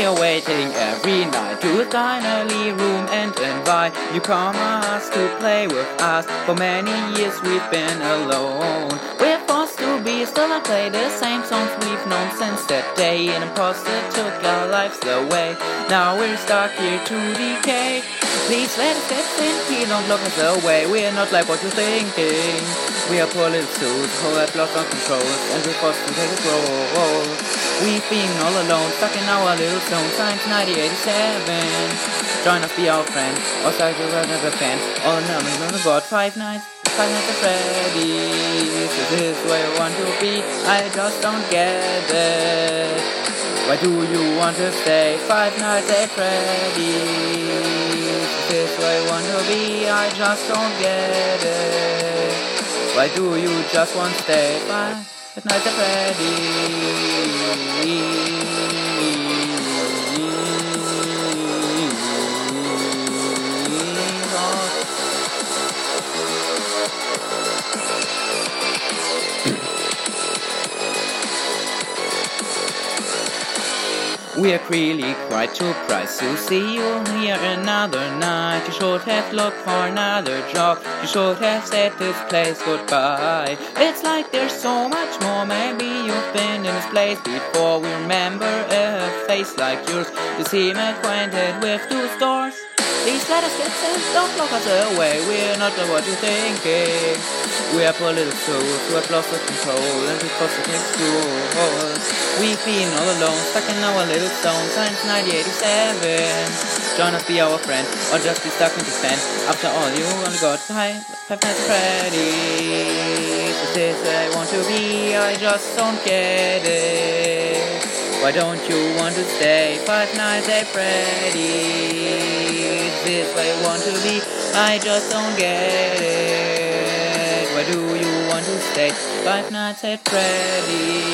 are waiting every night to finally room and invite you come to play with us. For many years we've been alone. We're be still and play the same songs we've known since that day. An imposter took our lives away. Now we're stuck here to decay. Please let us get in here, don't block us away. We're not like what you're thinking. We are poor little suits who have lost our control and we're forced to take a role. We've been all alone, stuck in our little zone since 1987. Join us, be our friend, or start to run as a fan. All in all, we've only got five nights. Five at Freddy's. Is this where you want to be? I just don't get it. Why do you want to stay? Five Nights at Freddy's. Is this where you want to be? I just don't get it. Why do you just want to stay? Five Nights at Freddy's. We are really quite surprised to see you here another night. You should have looked for another job. You should have said this place goodbye. It's like there's so much more. Maybe you've been in this place before. We remember a face like yours. You seem acquainted with two stores. Please let us get don't block us away. We're not what you're thinking. We are little souls who have lost control and we've lost the school. We've been all alone, stuck in our little zone since 1987. Join us, be our friend, or just be stuck in pen. After all, you only got five, five nights at Freddy's. This I want to be, I just don't get it. Why don't you want to stay five nights at Freddy's? This way want to be, I just don't get it. Why do you want to stay five nights at Freddy's?